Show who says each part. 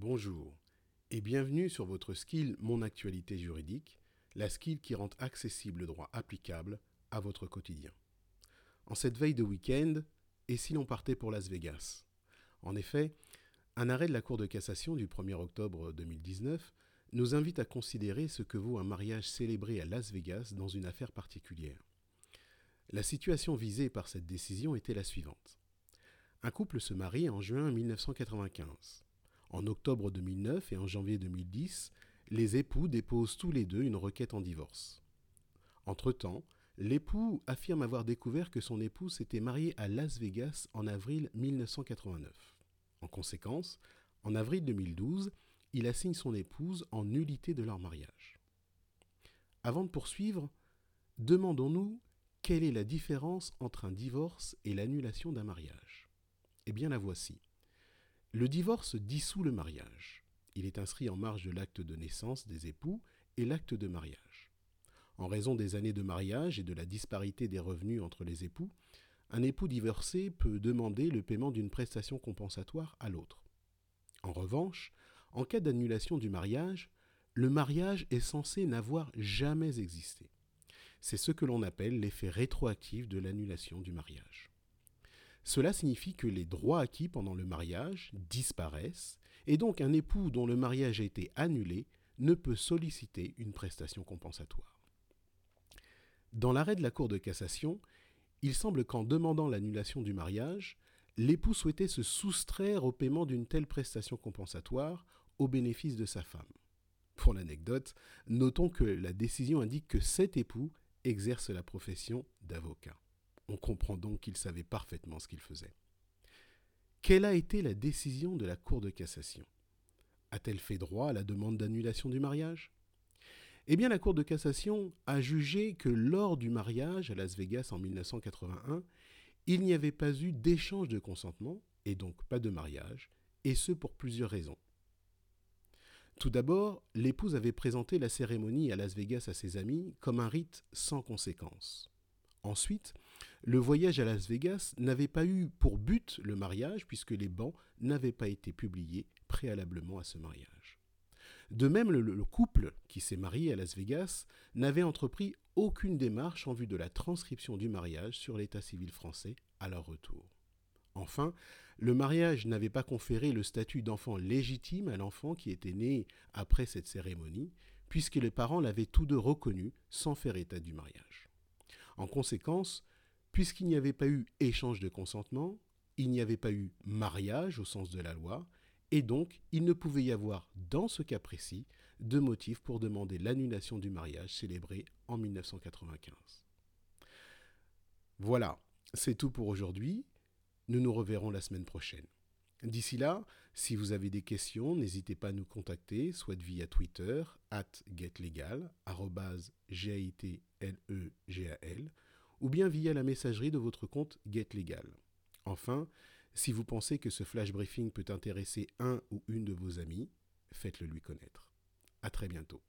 Speaker 1: Bonjour et bienvenue sur votre skill Mon actualité juridique, la skill qui rend accessible le droit applicable à votre quotidien. En cette veille de week-end, et si l'on partait pour Las Vegas? En effet, un arrêt de la Cour de cassation du 1er octobre 2019 nous invite à considérer ce que vaut un mariage célébré à Las Vegas dans une affaire particulière. La situation visée par cette décision était la suivante. Un couple se marie en juin 1995. En octobre 2009 et en janvier 2010, les époux déposent tous les deux une requête en divorce. Entre-temps, l'époux affirme avoir découvert que son épouse s'était mariée à Las Vegas en avril 1989. En conséquence, en avril 2012, il assigne son épouse en nullité de leur mariage. Avant de poursuivre, demandons-nous quelle est la différence entre un divorce et l'annulation d'un mariage eh bien la voici. Le divorce dissout le mariage. Il est inscrit en marge de l'acte de naissance des époux et l'acte de mariage. En raison des années de mariage et de la disparité des revenus entre les époux, un époux divorcé peut demander le paiement d'une prestation compensatoire à l'autre. En revanche, en cas d'annulation du mariage, le mariage est censé n'avoir jamais existé. C'est ce que l'on appelle l'effet rétroactif de l'annulation du mariage. Cela signifie que les droits acquis pendant le mariage disparaissent, et donc un époux dont le mariage a été annulé ne peut solliciter une prestation compensatoire. Dans l'arrêt de la Cour de cassation, il semble qu'en demandant l'annulation du mariage, l'époux souhaitait se soustraire au paiement d'une telle prestation compensatoire au bénéfice de sa femme. Pour l'anecdote, notons que la décision indique que cet époux exerce la profession d'avocat. On comprend donc qu'il savait parfaitement ce qu'il faisait. Quelle a été la décision de la Cour de cassation? A-t-elle fait droit à la demande d'annulation du mariage? Eh bien, la Cour de cassation a jugé que lors du mariage à Las Vegas en 1981, il n'y avait pas eu d'échange de consentement, et donc pas de mariage, et ce pour plusieurs raisons. Tout d'abord, l'épouse avait présenté la cérémonie à Las Vegas à ses amis comme un rite sans conséquence. Ensuite, le voyage à Las Vegas n'avait pas eu pour but le mariage puisque les bans n'avaient pas été publiés préalablement à ce mariage. De même, le, couple qui s'est marié à Las Vegas n'avait entrepris aucune démarche en vue de la transcription du mariage sur l'état civil français à leur retour. Enfin, le mariage n'avait pas conféré le statut d'enfant légitime à l'enfant qui était né après cette cérémonie, puisque les parents l'avaient tous deux reconnu sans faire état du mariage. En conséquence, puisqu'il n'y avait pas eu échange de consentement, il n'y avait pas eu mariage au sens de la loi, et donc il ne pouvait y avoir, dans ce cas précis, de motifs pour demander l'annulation du mariage célébré en 1995. Voilà, c'est tout pour aujourd'hui. Nous nous reverrons la semaine prochaine. D'ici là, si vous avez des questions, n'hésitez pas à nous contacter, soit via Twitter, at getlegal, e g a l ou bien via la messagerie de votre compte GetLegal. Enfin, si vous pensez que ce flash briefing peut intéresser un ou une de vos amis, faites-le lui connaître. À très bientôt.